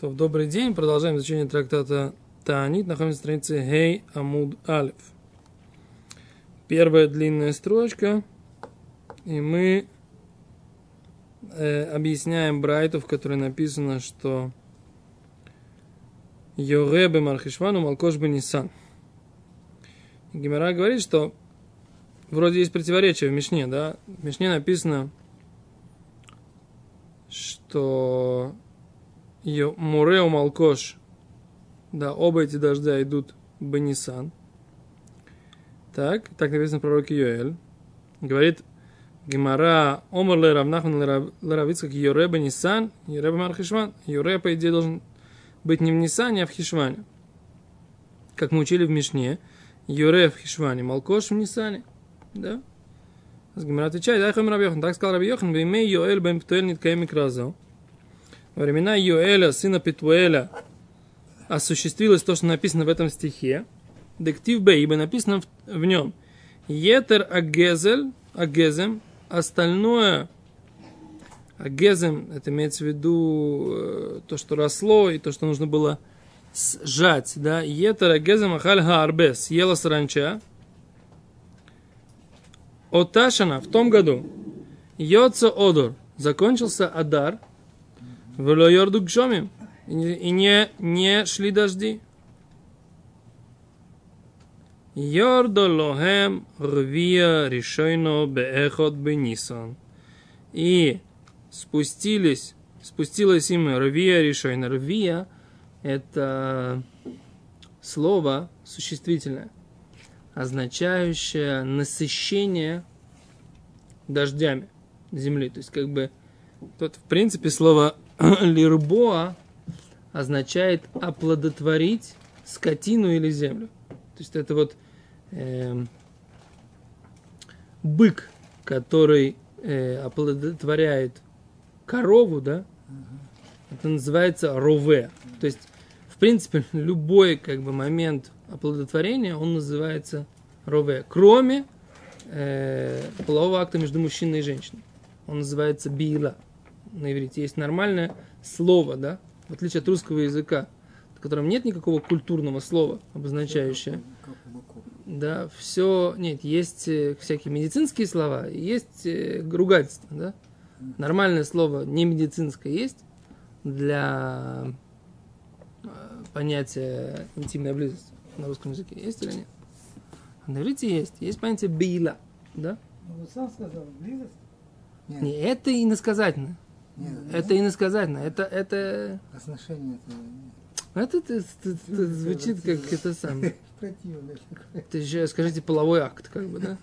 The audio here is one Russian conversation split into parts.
То, добрый день. Продолжаем изучение трактата Таанит. Находимся на странице Гей Амуд Алиф. Первая длинная строчка. И мы э, объясняем Брайту, в которой написано, что Йоребе Мархишвану Малкош Бенисан. Гимара говорит, что вроде есть противоречие в Мишне, да? В Мишне написано, что Мурео Малкош, да, оба эти дождя идут Бенисан. Так, так написано пророк Йоэль. Говорит Гемара Омар ле равнахман ле равицкак Йоре Бенисан, Йоре Мархишван. Йоре, по идее, должен быть не в Нисане, а в Хишване. Как мы учили в Мишне, Йоре в Хишване, Малкош в Нисане. Да? Гемара отвечает, да, Хомер Рабьохан. Так сказал Рабьохан, веймей Йоэль бэм птуэль ниткаем микразо. Во времена Йоэля, сына Петуэля, осуществилось то, что написано в этом стихе. Дектив Б, ибо написано в, в нем. Етер агезель, агезем, остальное агезем, это имеется в виду э, то, что росло и то, что нужно было сжать, да, етер агезем ахаль хаарбес, ела саранча, Оташана в том году Йоца Одор закончился Адар в Лойорду Гшомим и не, не шли дожди. Йордо лохем рвия решойно беэхот бенисон. И спустились, спустилась им рвия решойно. Рвия – это слово существительное означающее насыщение дождями земли. То есть, как бы, тут, в принципе, слово лирбоа означает оплодотворить скотину или землю. То есть, это вот э, бык, который э, оплодотворяет корову, да, это называется рове. То есть, в принципе, любой как бы момент оплодотворения, он называется рове. Кроме э, полового акта между мужчиной и женщиной. Он называется била. На иврите есть нормальное слово, да, в отличие от русского языка, в котором нет никакого культурного слова, обозначающее. Да, все, нет, есть э, всякие медицинские слова, есть э, ругательства, да. Нормальное слово, не медицинское, есть для э, понятия интимная близость на русском языке? Есть или нет? На иврите есть. Есть понятие бейла. Да? Ну, вот сам сказал, близость? Нет. Не, это иносказательно. Нет, это нет? иносказательно. Это, это... Отношение это... Это, это, это, это звучит как это самое. Это же, скажите, половой акт, как бы, да?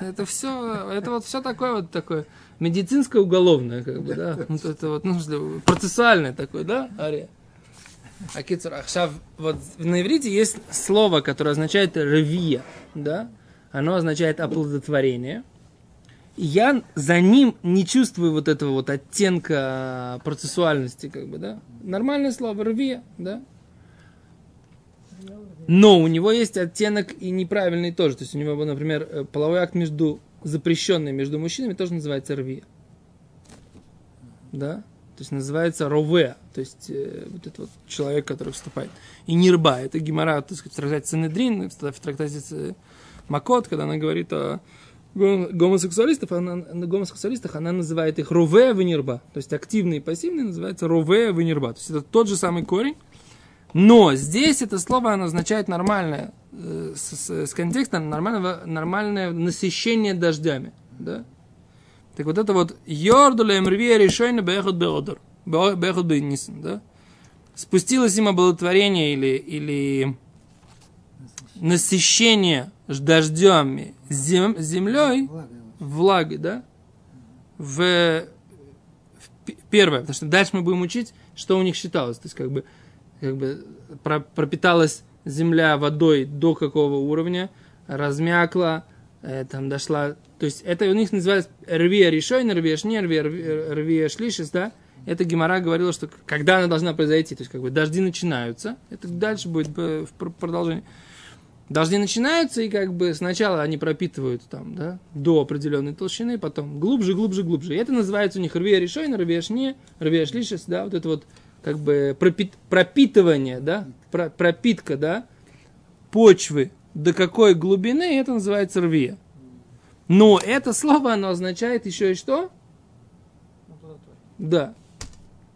Это все, это вот все такое вот такое медицинское уголовное, как бы, да? Вот это вот, ну, процессуальное такое, да, Ария? Акицур, Ахшав, вот на иврите есть слово, которое означает ревия, да? Оно означает оплодотворение. Я за ним не чувствую вот этого вот оттенка процессуальности, как бы, да? Нормальное слово, рвия, да? Но у него есть оттенок и неправильный тоже. То есть у него, например, э, половой акт между запрещенный между мужчинами тоже называется рвия. Да? То есть называется рове, то есть э, вот этот вот человек, который вступает. И нирба, это гемора, так сказать, в трактате Санедрин, в трактате Макот, когда она говорит о гомосексуалистов, она, на гомосексуалистах она называет их рове венерба, то есть активные и пассивные называется рове венерба, то есть это тот же самый корень, но здесь это слово оно означает нормальное, э, с, с контекстом нормального, нормальное насыщение дождями, да, так вот это вот Йордуле Мрвия решойно Бехот Беодор. Бехот Бейнисан, да? Спустилось им оплодотворение или, или насыщение дождем зем, землей, влагой, да? В, в первое, потому что дальше мы будем учить, что у них считалось. То есть, как бы, как бы пропиталась земля водой до какого уровня, размякла, э, там дошла то есть это у них называется рвия решой, рвия шне, рвия, рвия шлишис, да? Это Гемора говорила, что когда она должна произойти, то есть как бы дожди начинаются, это дальше будет в продолжение. Дожди начинаются, и как бы сначала они пропитывают там, да, до определенной толщины, потом глубже, глубже, глубже. И это называется у них рвия решой, рвия шне, рвия шлишис, да, вот это вот как бы пропит- пропитывание, да, про- пропитка, да, почвы до какой глубины, это называется рвия. Но это слово, оно означает еще и что? Да.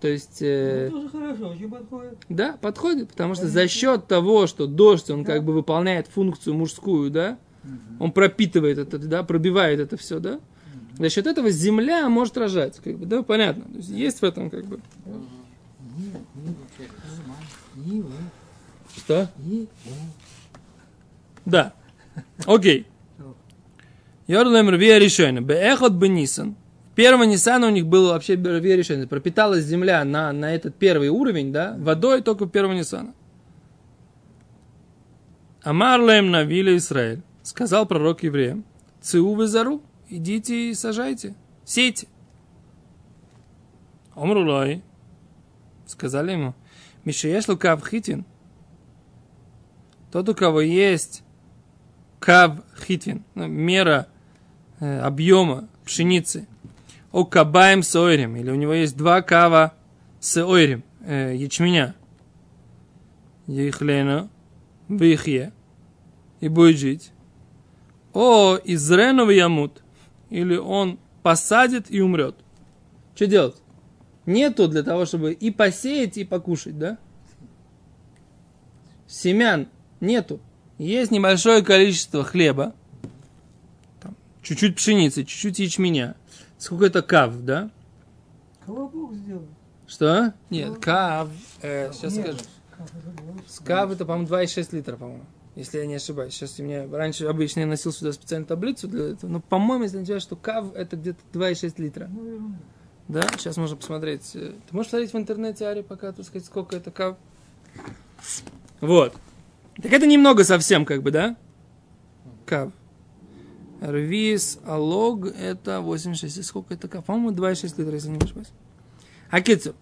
То есть, э, Ну, тоже хорошо, очень подходит. да, подходит, потому что за счет того, что дождь, он Да. как бы выполняет функцию мужскую, да, он пропитывает это, да, пробивает это все, да, за счет этого земля может рожать, как бы, да, понятно. То есть, есть в этом как бы. Что? Да. Окей. Йорлем Рвия решение. Беэхот Бенисан. Первого Ниссана у них было вообще решение. Пропиталась земля на, на этот первый уровень, да, водой только первого Ниссана. Амарлем Навиля Израиль. Сказал пророк евреям. Циу везару. Идите и сажайте. Сейте. Омрулой. Сказали ему. Мишееш лукав хитин. Тот, у кого есть кав хитвин, ну, мера э, объема пшеницы, о кабаем с ойрем, или у него есть два кава с ойрем, э, ячменя, ехлена, вихе, и будет жить, о изрену ямут, или он посадит и умрет. Что делать? Нету для того, чтобы и посеять, и покушать, да? Семян нету. Есть небольшое количество хлеба, чуть-чуть пшеницы, чуть-чуть ячменя. Сколько это кав, да? Кого Бог сделал? Что? Нет, кав, э, сейчас Нет, скажу. С кав это, по-моему, 2,6 литра, по-моему. Если я не ошибаюсь. Сейчас у меня раньше обычно я носил сюда специальную таблицу для этого. Но, по-моему, если означает, что кав это где-то 2,6 литра. Ну. Да, сейчас можно посмотреть. Э, Ты можешь смотреть в интернете, Ари, пока, так сказать, сколько это кав? Вот. Так это немного совсем, как бы, да? Кав. Рвис, алог, это 86. И сколько это? По-моему, 2,6 литра, если не ошибаюсь. А кицу,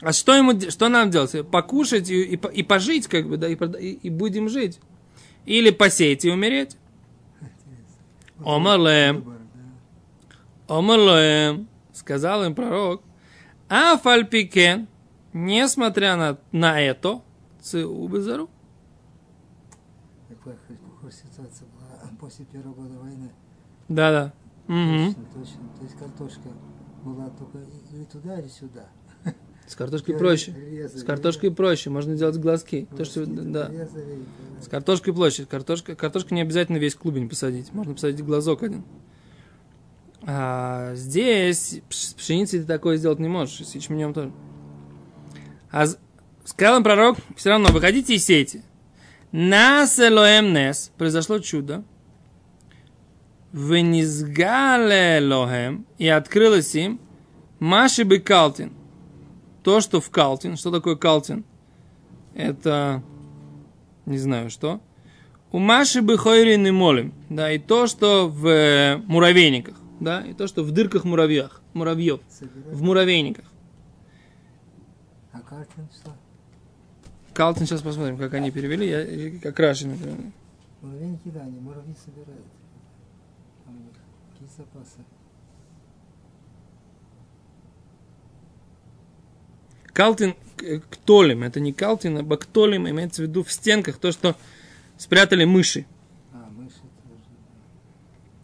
а что, ему, что нам делать? Покушать и, и, и пожить, как бы, да, и, и, будем жить? Или посеять и умереть? Омарлем. Омрлоем, сказал им пророк, а фальпикен, несмотря на, на это, цеу безару. Какая похожая ситуация была после первого года войны. Да-да. Мгм. Точно, точно. То есть картошка была только или туда, или сюда. С картошкой проще. Резали, С картошкой проще, можно делать глазки. То, что, Глазки да. резали, С картошкой проще. Картошка, картошка не обязательно весь клубень посадить. Можно посадить глазок один. А здесь с пшеницей ты такое сделать не можешь. С ячменем тоже. А сказал им пророк, все равно выходите и сейте. Нас Элоэм Нес. Произошло чудо. Венизгале Элоэм. И открылось им Маши бы Калтин. То, что в Калтин. Что такое Калтин? Это не знаю что. У Маши бы хойрин и молим, да, и то, что в э, муравейниках, да, и то, что в дырках муравьях, муравьев, в муравейниках. А Картин что? Калтин, сейчас посмотрим, как они перевели, я, как Раши, например. Муравейники, да, они муравьи собирают. Какие запасы. Калтин к к толим, это не калтин, а бактолим, имеется в виду в стенках то, что спрятали мыши. А, мыши тоже.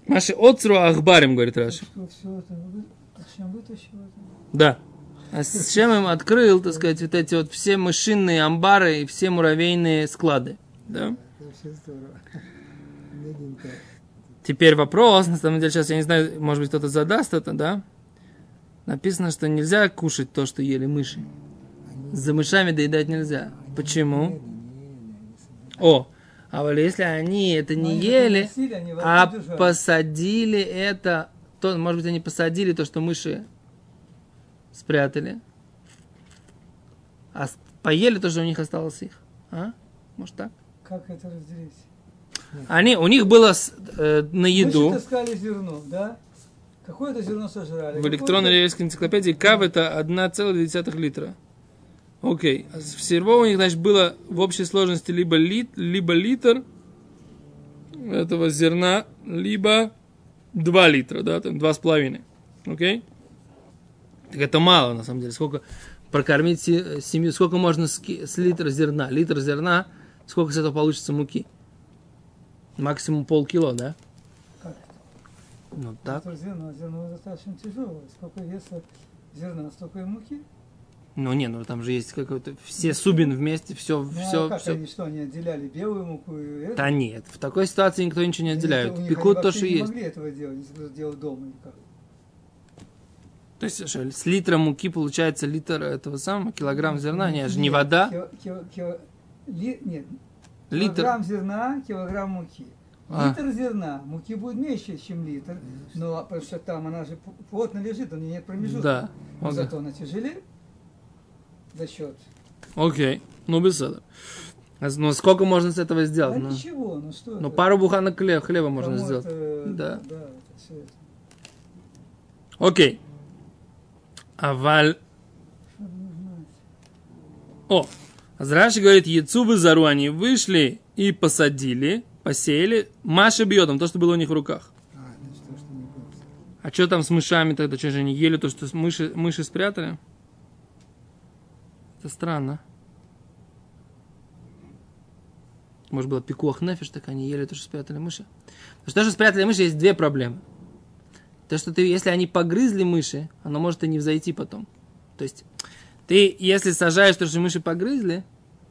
Маши отцру ахбарим, говорит Раши. Это? Да. А с чем им открыл, так сказать, вот эти вот все мышиные амбары и все муравейные склады. Да? Это вообще здорово. Теперь вопрос, на самом деле, сейчас я не знаю, может быть, кто-то задаст это, да? Написано, что нельзя кушать то, что ели мыши. За мышами доедать нельзя. Почему? О, а вот если они это не они ели, они а посадили это, то, может быть, они посадили то, что мыши спрятали, а поели то, что у них осталось их. А? Может так? Как это разделить? Они, у них было с- э, на еду. Мыши таскали зерно, да? Какое-то зерно сожрали. В электронной еврейской энциклопедии кав это 1,2 литра. Окей. А всего у них, значит, было в общей сложности либо, лит, либо литр этого зерна, либо 2 литра, да, там 2,5. Окей? Так это мало, на самом деле. Сколько прокормить се- семью. Сколько можно с, с литра зерна? Литр зерна, сколько с этого получится муки? Максимум полкило, да? Как? Ну так. Это зерно, зерно достаточно тяжелое. Сколько веса зерна, столько и муки. Ну не, ну там же есть какой-то все субин вместе, все, Ну, все, а как все. они что, они отделяли белую муку и это? Да нет, в такой ситуации никто ничего не отделяет. них Пекут они то, что не есть. могли этого делать, если кто-то делал дома или как. То есть что, с литра муки получается литр этого самого, килограмм зерна, не, же не вода, Кило- кило- кило- ли- нет, литр. килограмм зерна, килограмм муки. А. Литр зерна, муки будет меньше, чем литр, но потому что там она же плотно лежит, у нее нет промежутка. Да. Но Окей. зато она тяжелее за счет. Окей. Ну без этого. А с- Ну сколько можно с этого Да сделать? Ну, ничего, ну что ну, это? пару буханок хлеба, хлеба можно Кому сделать. это- Да. Да, это все это. Окей. Аваль. О, Азраши говорит, яйцу в зару они вышли и посадили, посеяли. Маша бьет то, что было у них в руках. А, значит, то, что. А что там с мышами тогда? Что же они ели то, что мыши, мыши спрятали? Это странно. Может было пикуах нефиш, так они ели то, что спрятали мыши. Потому что то, что спрятали мыши, есть две проблемы. То, что ты, если они погрызли мыши, оно может и не взойти потом. То есть, ты, если сажаешь то, что мыши погрызли,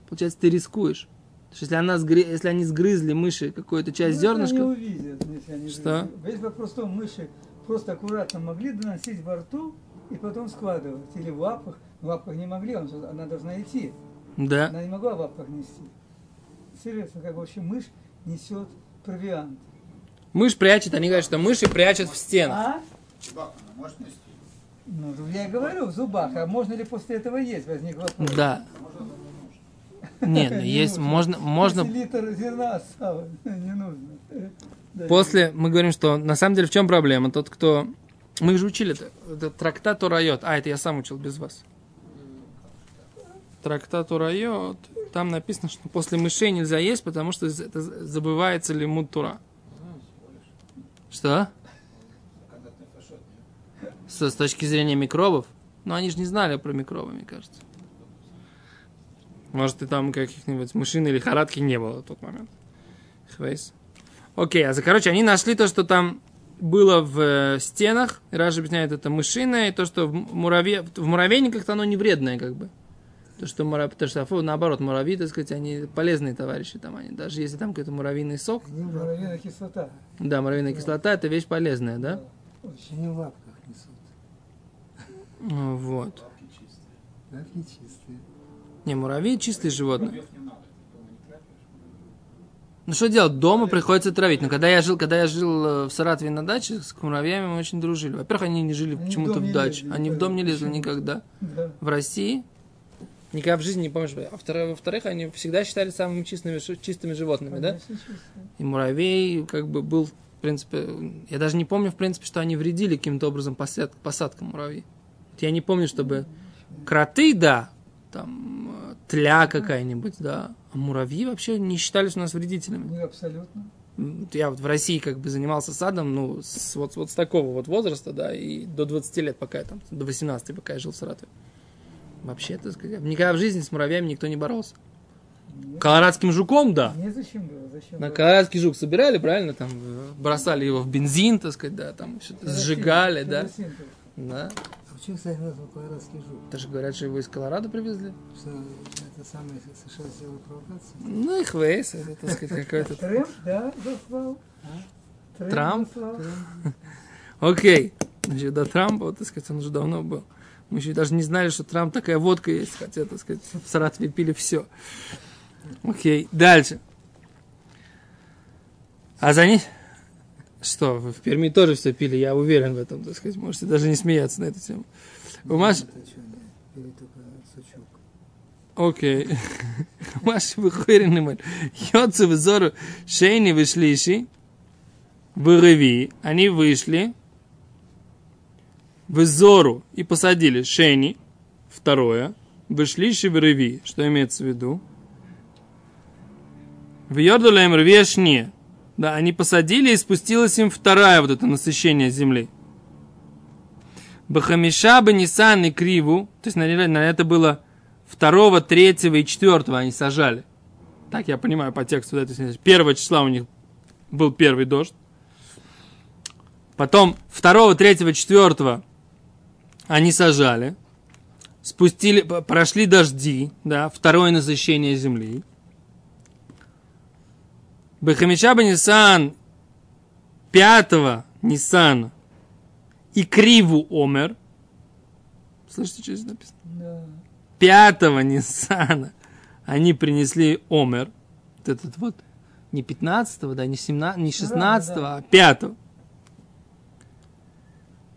получается, ты рискуешь. Потому что если, она сгры- если они сгрызли мыши какую-то часть Ну, зернышка, Они увидят, если они Что? увидят. Весь вопрос в том, мыши просто аккуратно могли доносить во рту и потом складывать. Или в лапах. В лапах не могли, он она должна идти. да, Она не могла в лапах нести. Серьезно, как вообще мышь несет провиант. мышь прячет, они говорят, что мыши прячут в стенах. А? Может нести? Ну, я и говорю, в зубах. А можно ли после этого есть? Возник вопрос. Да. Нет, ну Не есть, можно, можно, литр зерна не нужно. После, мы говорим, что на самом деле в чем проблема? Тот, кто, мы же учили это, это трактат Урайот, а, это я сам учил без вас. Трактат Урайот, там написано, что после мышей нельзя есть, потому что это забывается лимут Тура. Что? С, с точки зрения микробов? Ну, они же не знали про микробы, мне кажется. Может, и там каких-нибудь мышин или харатки не было в тот момент. Хвейс. Окей, а за, короче, они нашли то, что там было в э, стенах. И Раша объясняет, это мышиное, и то, что в, мураве, в муравейниках-то оно не вредное, как бы. То, что, мура- потому что наоборот, муравьи, так сказать, они полезные товарищи там они. Даже если там какой-то муравьиный сок. Муравьиная кислота. Да, муравьиная кислота, это вещь полезная, да? Очень. Они в лапках несут. Ну, Вот. Лапки чистые. Не, муравьи чистые животные. Муравьев. Ну что делать? Дома приходится травить. Но когда я жил, когда я жил э, в Саратове на даче, с муравьями мы очень дружили. Во-первых, они не жили почему-то в даче. лезли Они в дом не лезли никогда. Да. В России никогда в жизни не помнишь. А второе- во-вторых, они всегда считали самыми чистыми, чистыми животными, да? Конечно, чистые. И муравей как бы был, в принципе, я даже не помню, в принципе, что они вредили каким-то образом посад- посадкам муравьи. Я не помню, чтобы кроты, да, там тля какая-нибудь, да, а муравьи вообще не считались у нас вредителями. Не абсолютно. Я вот в России как бы занимался садом, ну, с, вот, вот с такого вот возраста, да, и до 20 лет, пока я там, до 18, пока я жил в Саратове. Вообще, так сказать, никогда в жизни с муравьями никто не боролся. Нет. Колорадским жуком, да. Незачем было, зачем На было? колорадский жук собирали, правильно, там, э, бросали его в бензин, так сказать, да, там, Керосин, сжигали, да. керосин. Да. А почему, кстати, назван колорадский жук? Даже говорят, что его из Колорадо привезли. Что это самое США сделала провокацию? Ну, их вейс, это, так сказать, какой-то... Трэмп, да, заслал. Трамп? Окей. Значит, до Трампа, вот, так сказать, он уже давно был. Мы еще даже не знали, что Трамп такая водка есть, хотя, так сказать, в Саратове пили все. Окей, дальше. А за ней... Что, в Перми тоже все пили, я уверен в этом, так сказать, можете даже не смеяться на эту тему. У только сучок? Окей. Маши выходит на Йоцу взору шейни вышлиши в Реви. Они вышли в Зору и посадили шейни, второе, вышлиши в Реви. Что имеется в виду? В Йордулем Реви Ашне. Да, они посадили и спустилось им вторая вот это насыщение земли. Бахамиша бы Нисан и Криву, то есть, наверное, на это было второго, третьего и четвертого они сажали. Так я понимаю по тексту. Да, то есть, первого числа у них был первый дождь. Потом второго, третьего, четвертого они сажали. Спустили, прошли дожди, да, второе насыщение земли. Бахамиша бы Нисан пятого Нисана и Криву Омер. Слышите, что здесь написано? Да. Пятого Ниссана они принесли Омер. Вот этот вот. Не 15 да, не 17 не 16 да. а 5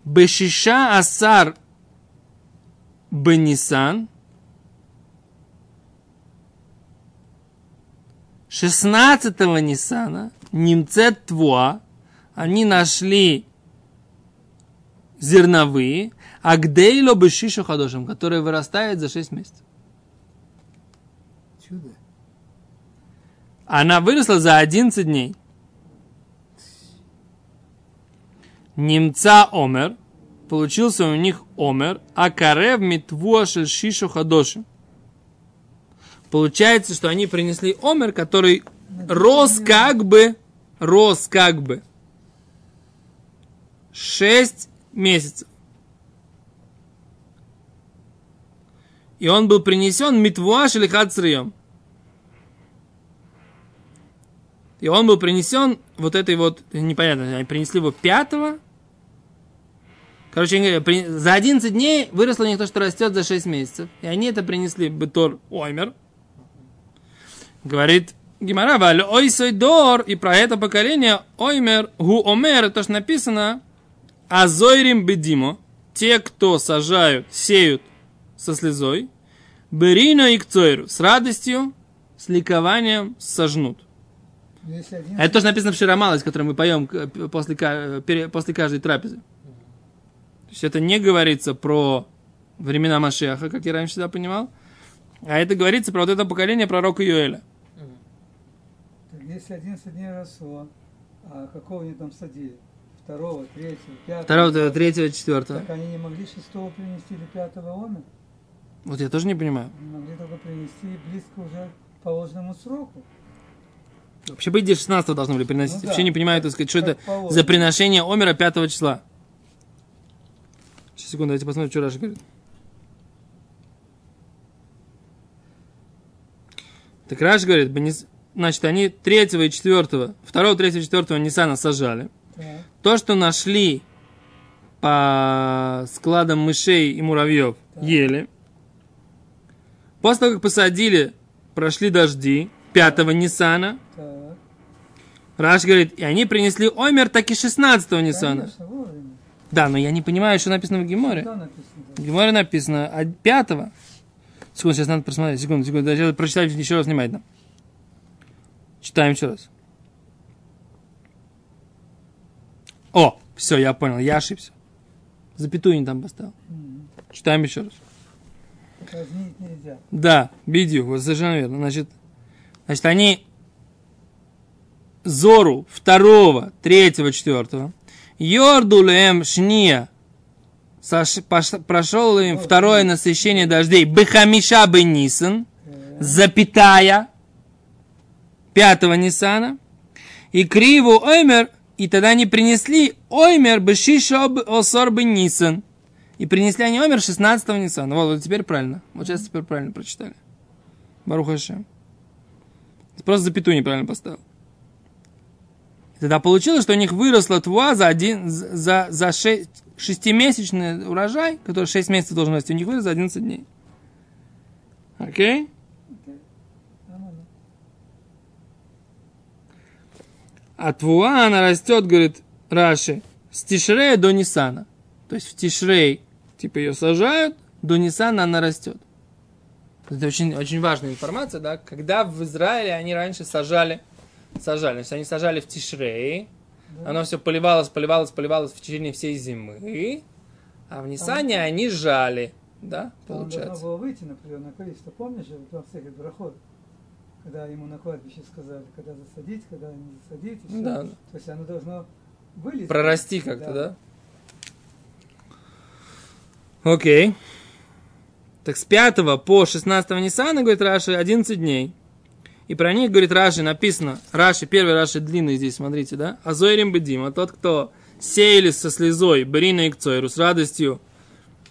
Бешиша Асар Бенисан. 16 Ниссана Немцет Твуа они нашли зерновые, а гдейло бешишу хадошем, которые вырастают за 6 месяцев. Чудо. Она выросла за 11 дней. Немца Омер, получился у них Омер, а Карев Митвуа Шишу Хадошим. Получается, что они принесли Омер, который рос как бы, рос как бы 6 месяцев. И он был принесен Митвуаш или Хацрием. И он был принесен вот этой вот, непонятно, они принесли его пятого. Короче за 11 дней выросло у них то, что растет за 6 месяцев. И они это принесли Бетор Оймер. Говорит Гимара, «Валь ойсой дор, и про это поколение Оймер, гу омер, то, что написано, азойрим бедимо, те, кто сажают, сеют со слезой, берино и кцойру, с радостью, с ликованием сожнут. Это тоже написано в Ширамалось, который мы поем к- после, пере- после каждой трапезы. То есть это не говорится про времена Машеха, как я раньше всегда понимал, а это говорится про вот это поколение пророка Юэля. Если 11 дней росло, а какого они там садили? Второго, третьего, пятого? Второго, третьего, четвертого. Так они не могли шестого принести или пятого омер? Вот я тоже не понимаю. Они могли только принести близко уже к положенному сроку. Вообще, по идее, 16 должны были приносить. Ну да. Вообще не понимаю, так сказать, что Как это положено. за приношение Омера 5 числа. Сейчас, секунду, давайте посмотрим, что Раша говорит. Так Раш говорит, «Бенис- значит, они 3 и 4, 2, 3, 4 Нисана сажали. Так. То, что нашли по складам мышей и муравьев, ели. После того, как посадили, прошли дожди 5 Нисана, Так. Раш говорит, и они принесли Омер таки 16 Ниссана. Да, но я не понимаю, что написано в Геморе. В Геморе написано от 5 Секунду, сейчас надо просмотреть. Секунду, секунду. Сейчас прочитаю еще раз внимательно. Читаем еще раз. О, все, я понял, я ошибся. Запятую не там поставил. М. Читаем еще раз. Казнить нельзя. Да, бедю, вот совершенно верно. Значит, значит, они Зору второго, третьего, четвертого, Йордулем Шния, прошел им второе насыщение дождей, Бехамиша Бенисан, запятая, пятого Нисана, и Криву Оймер, и тогда они принесли Оймер Бешиша Осор Бенисан, и принесли они Омер 16 Ниссана. Вот, вот теперь правильно. Вот сейчас теперь правильно прочитали. Баруха Шем. Просто запятую неправильно поставил. Тогда получилось, что у них выросла твуа за, один, за, за шесть, шестимесячный урожай, который 6 месяцев должен расти, у них вырос за 11 дней. Окей? Нормально. А твуа, она растет, говорит Раши, с Тишрея до Нисана. То есть в Тишрей, типа ее сажают, до Нисана она растет. Это очень, очень важная информация, да, когда в Израиле они раньше сажали, сажали, то есть они сажали в Тишрей, оно все поливалось, поливалось, поливалось в течение всей зимы, а в Нисане они жали, да, Там должно получается. было выйти на определенное количество. Помнишь же, вот в всяких брахот, когда ему на кладбище сказали, когда засадить, когда не засадить. всё. Да. То есть оно должно вылезти. Прорасти как-то, да? Окей. Так с 5 по 16 Ниссана, говорит Раши, 11 дней. И про них, говорит Раши, написано, Раши, первый Раши длинный здесь, смотрите, да? Азойрим бедим, а тот, кто сеяли со слезой, брина и кцойру, с радостью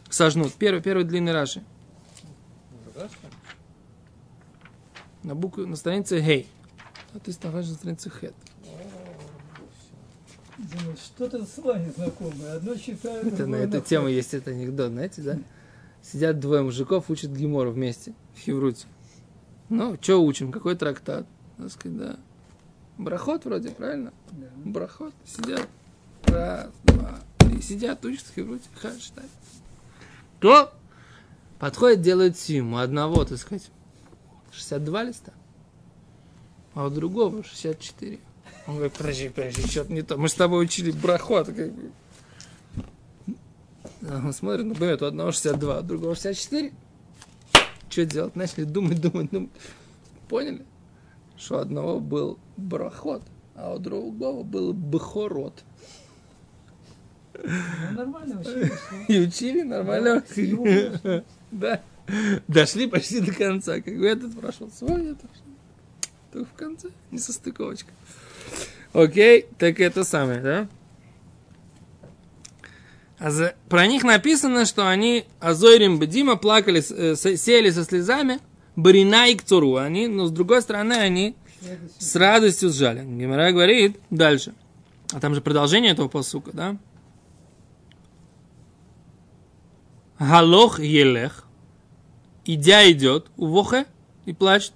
сожнут. Первый, первый длинный Раши. На букву, на странице Хей. А ты находишься на странице Хет. Что-то с вами знакомое. Одно читаю, Это, на эту тему есть этот анекдот, знаете, да? Сидят двое мужиков, учат гемору вместе в Хевруте. Ну, что учим? Какой трактат? Так сказать, да. Брахот вроде, правильно? Да. Брахот. Сидят. Раз, два, три. Сидят, учатся в Хевруте. Ха, считай. То подходит, делает симу. Одного, так сказать, 62 листа, а у другого 64. Он говорит, подожди, подожди, что-то не то. Мы с тобой учили брахот. Как бы. Он смотрит, ну, понимаете, у одного 62, а у другого 64. Что делать? Начали думать, думать, думать. Поняли? Что у одного был брахот, а у другого был бхорот. Ну, нормально учились. И учили нормально. Да. Дошли почти до конца. Как бы этот прошел свой, это только в конце. Не состыковочка. Окей, так это самое, да? А за- про них написано, что они Азойрим Бедима плакали, э, сели со слезами, Барина и Кцуру. Они, но с другой стороны, они с радостью сжали. Гимара говорит дальше. А там же продолжение этого посука, да? Галох елех. Идя идет, увохе и плачет.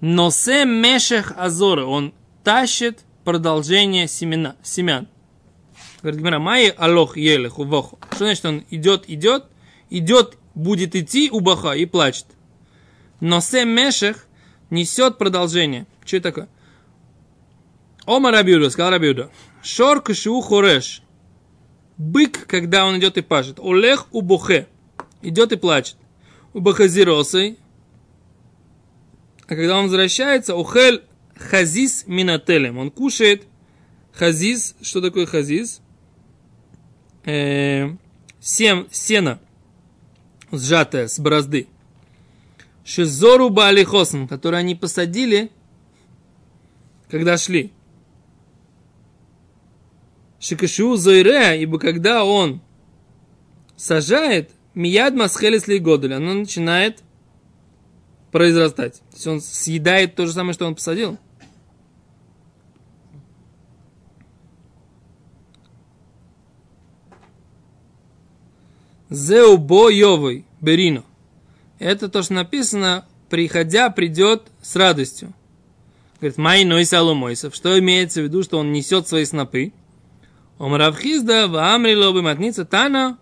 Носе мешех азора. Он тащит продолжение семена, семян. Говорит Гимара, майи алох елех увоху. Что значит он идет, идет, идет, будет идти убаха и плачет. Носе мешех несет продолжение. Что это такое? Ома Рабиуда, сказал Рабиуда. Шор кшу хореш. Бык, когда он идет и пашет. У бухе. Идет и плачет. У бахазиросой. А когда он возвращается, ухель хазис минателем. Он кушает хазис. Что такое хазис? Э, сем, сено сжатое с борозды. Шизору Баалихосм, который они посадили, когда шли. Шикашу Зойре, ибо когда он сажает, Мияд Масхелес Годель, оно начинает произрастать. То есть он съедает то же самое, что он посадил. Зеубо Йовой Берино. Это то, что написано, приходя, придет с радостью. Говорит, май ной салумойсов. Что имеется в виду, что он несет свои снопы? Омравхизда, ваамри лобы матница, тана.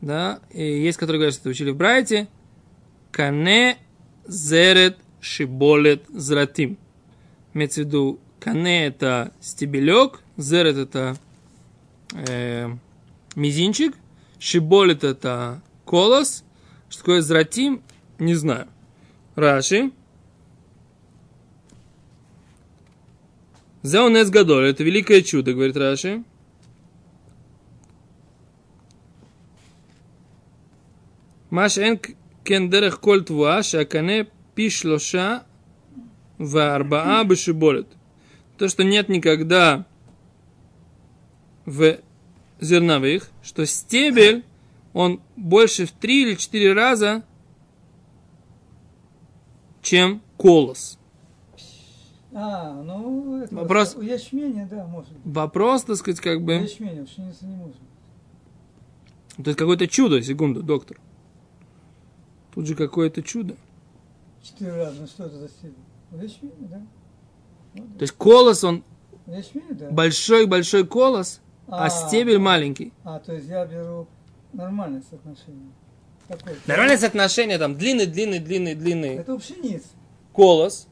Да, и есть, которые говорят, что это учили в Брайте. Кане зерет шиболет зратим. Имеется в виду, кане это стебелек, зерет это э, мизинчик, шиболет это колос, что такое зратим, не знаю. Раши. Заунес Гадоль, это великое чудо, говорит Раши. Маш эн кен дерех коль твуа, шакане пи шлоша варбаа бешиболет. То, что нет никогда в зерновых, что стебель, он больше в три или четыре раза, чем колос. А, ну, это Вопрос- у ячменя, да, может быть. Вопрос, так сказать, как бы... ячменя, у пшеницы не может. То есть какое-то чудо, секунду, доктор. Тут же какое-то чудо. Четыре раза, ну что это за стебель? У ячменя, да. Ну, да. То есть колос, он ячменя, да. большой-большой колос, а, А. стебель маленький. А, то есть я беру нормальное соотношение. Такое. Нормальное соотношение, там, длинный, длинный, длинный, длинный Это у пшеницы. колос.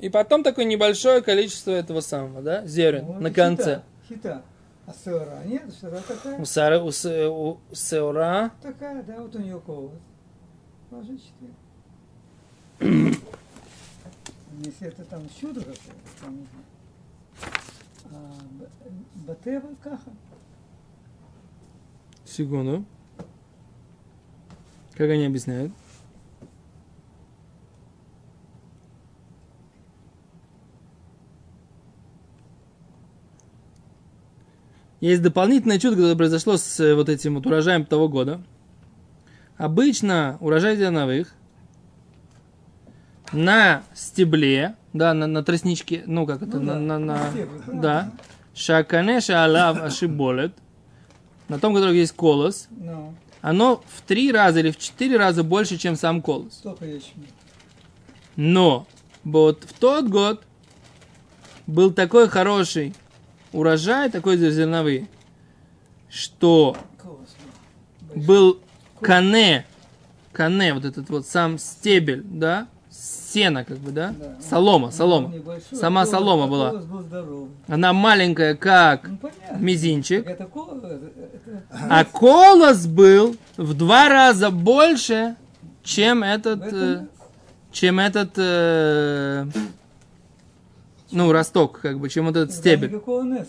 И потом такое небольшое количество этого самого, да, зерен Вот на конце. Хита. хита. А сыра нет, сыра такая. У, сары, у, се- у сеура Такая, да, вот у нее колос. Положи четыре. Если это там чудо какое-то, там не знаю. А батева каха. Секунду. Как они объясняют? Есть дополнительное чудо, которое произошло с э, вот этим вот урожаем того года. Обычно урожай зерновых на стебле, да, на, на тростничке, ну как это, Ну на, да, на, на- да, шакане шаалав ашиболет, на том, котором есть колос, Ну, оно в три раза или в четыре раза больше, чем сам колос. Но вот в тот год был такой хороший урожай, такой зерновый, что был. Кане, кане, вот этот вот сам стебель, да, сено как бы, да, Да. солома, Он солома. небольшой, Сама солома а была. Был. Она маленькая, как Ну, понятно. мизинчик, это колос, это- это- а колос был в два раза больше, чем этот, это э, чем этот, э, ну, росток, как бы, чем вот этот тогда стебель. Никакого нет.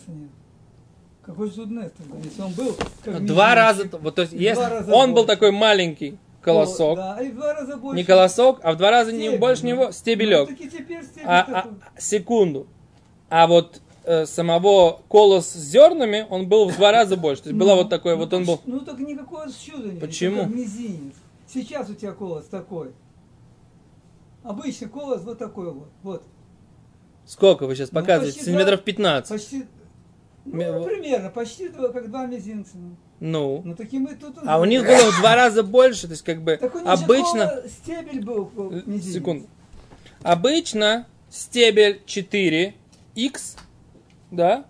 Какой же? Если он был как Два раза, вот, то есть, если раза он был больше. такой маленький колосок, Да, и в два раза больше. не колосок, а в два раза не Стебель, больше ну. него Ну, стебелек. стебель А, а, секунду. А вот э, самого колос с зернами, он был в два раза больше. То есть было Ну, вот такое, ну, вот он был. Ну так никакого чуда нет. Почему? Мизинец. Сейчас у тебя колос такой. Обычный колос вот такой вот. Вот. Сколько вы сейчас Ну, показываете? почти Сантиметров два- 15. Почти. Ну, примерно, почти два- как два мизинца. ну. Ну. Ну таким и тут. А у них было в два раза больше. То есть как бы Так у них обычно... стебель был э, мизинец. Секунду. Обычно стебель 4х, да,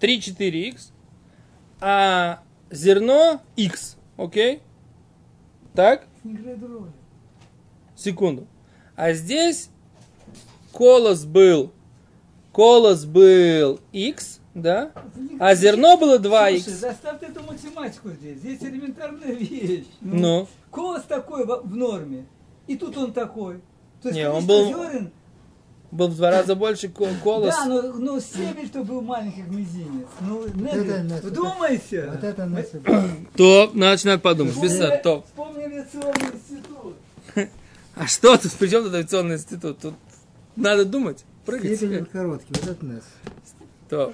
3-4х, а зерно x, окей? Так? Секунду. А здесь колос был, колос был x, да? А зерно было 2х. Слушай, заставь эту математику здесь. Здесь элементарная вещь. Ну. Колос такой в, норме. И тут он такой. То есть Не, он был- зерен Был в два раза больше ко- колос. Да, но, но стебель-то был маленький, как мизинец. Ну, Неви, это вдумайся. Вот это нас... То начинает подумать. Вспомни- Писать, то. Вспомни авиационный институт. А что тут? При чем тут авиационный институт? Тут надо думать, прыгать. Степень короткий, вот это нас. То.